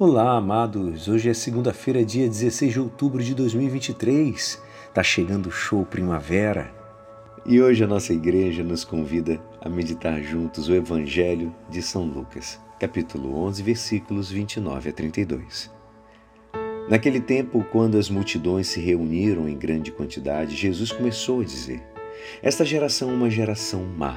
Olá, amados. Hoje é segunda-feira, dia 16 de outubro de 2023. Tá chegando o show Primavera. E hoje a nossa igreja nos convida a meditar juntos o Evangelho de São Lucas, capítulo 11, versículos 29 a 32. Naquele tempo, quando as multidões se reuniram em grande quantidade, Jesus começou a dizer: Esta geração é uma geração má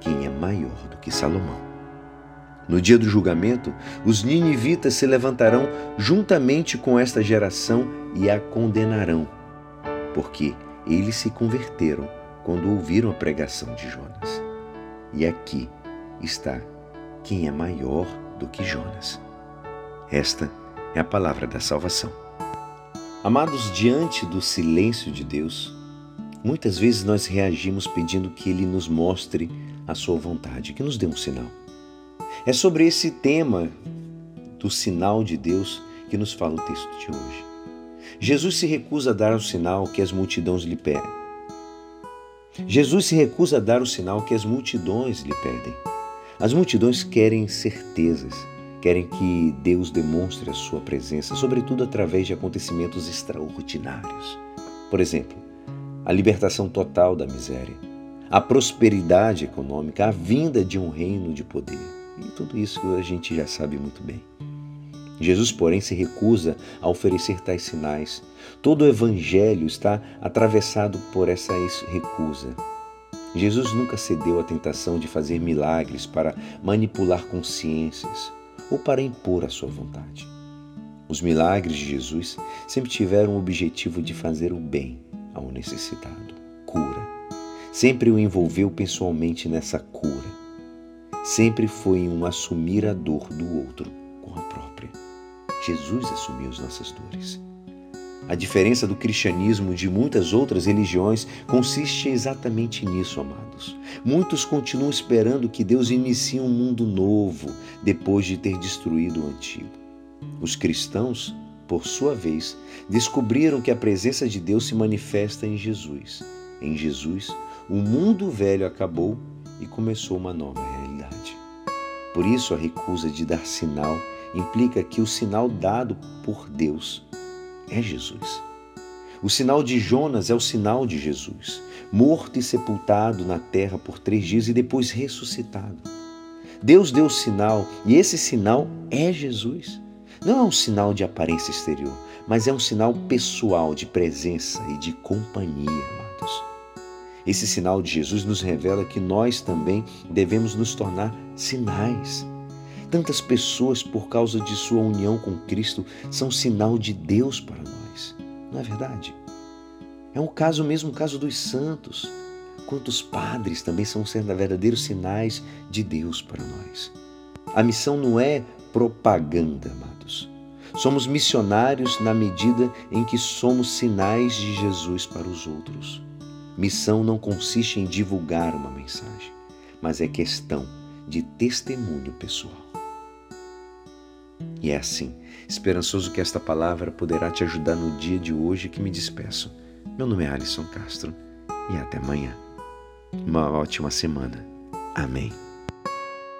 quem é maior do que Salomão. No dia do julgamento, os ninivitas se levantarão juntamente com esta geração e a condenarão, porque eles se converteram quando ouviram a pregação de Jonas. E aqui está quem é maior do que Jonas. Esta é a palavra da salvação. Amados, diante do silêncio de Deus, muitas vezes nós reagimos pedindo que Ele nos mostre a sua vontade, que nos dê um sinal. É sobre esse tema do sinal de Deus que nos fala o texto de hoje. Jesus se recusa a dar o sinal que as multidões lhe pedem. Jesus se recusa a dar o sinal que as multidões lhe pedem. As multidões querem certezas, querem que Deus demonstre a sua presença, sobretudo através de acontecimentos extraordinários. Por exemplo, a libertação total da miséria, a prosperidade econômica, a vinda de um reino de poder. E tudo isso a gente já sabe muito bem. Jesus, porém, se recusa a oferecer tais sinais. Todo o evangelho está atravessado por essa recusa. Jesus nunca cedeu à tentação de fazer milagres para manipular consciências ou para impor a sua vontade. Os milagres de Jesus sempre tiveram o objetivo de fazer o bem ao necessitado, cura sempre o envolveu pessoalmente nessa cura. Sempre foi um assumir a dor do outro com a própria. Jesus assumiu as nossas dores. A diferença do cristianismo de muitas outras religiões consiste exatamente nisso, amados. Muitos continuam esperando que Deus inicie um mundo novo depois de ter destruído o antigo. Os cristãos, por sua vez, descobriram que a presença de Deus se manifesta em Jesus. Em Jesus, o mundo velho acabou e começou uma nova realidade. Por isso, a recusa de dar sinal implica que o sinal dado por Deus é Jesus. O sinal de Jonas é o sinal de Jesus, morto e sepultado na terra por três dias e depois ressuscitado. Deus deu o sinal e esse sinal é Jesus. Não é um sinal de aparência exterior, mas é um sinal pessoal de presença e de companhia. Esse sinal de Jesus nos revela que nós também devemos nos tornar sinais. Tantas pessoas, por causa de sua união com Cristo, são sinal de Deus para nós. Não é verdade? É um caso mesmo, o caso dos santos. Quantos padres também são sendo verdadeiros sinais de Deus para nós. A missão não é propaganda, amados. Somos missionários na medida em que somos sinais de Jesus para os outros. Missão não consiste em divulgar uma mensagem, mas é questão de testemunho pessoal. E é assim, esperançoso que esta palavra poderá te ajudar no dia de hoje que me despeço. Meu nome é Alisson Castro e até amanhã. Uma ótima semana. Amém.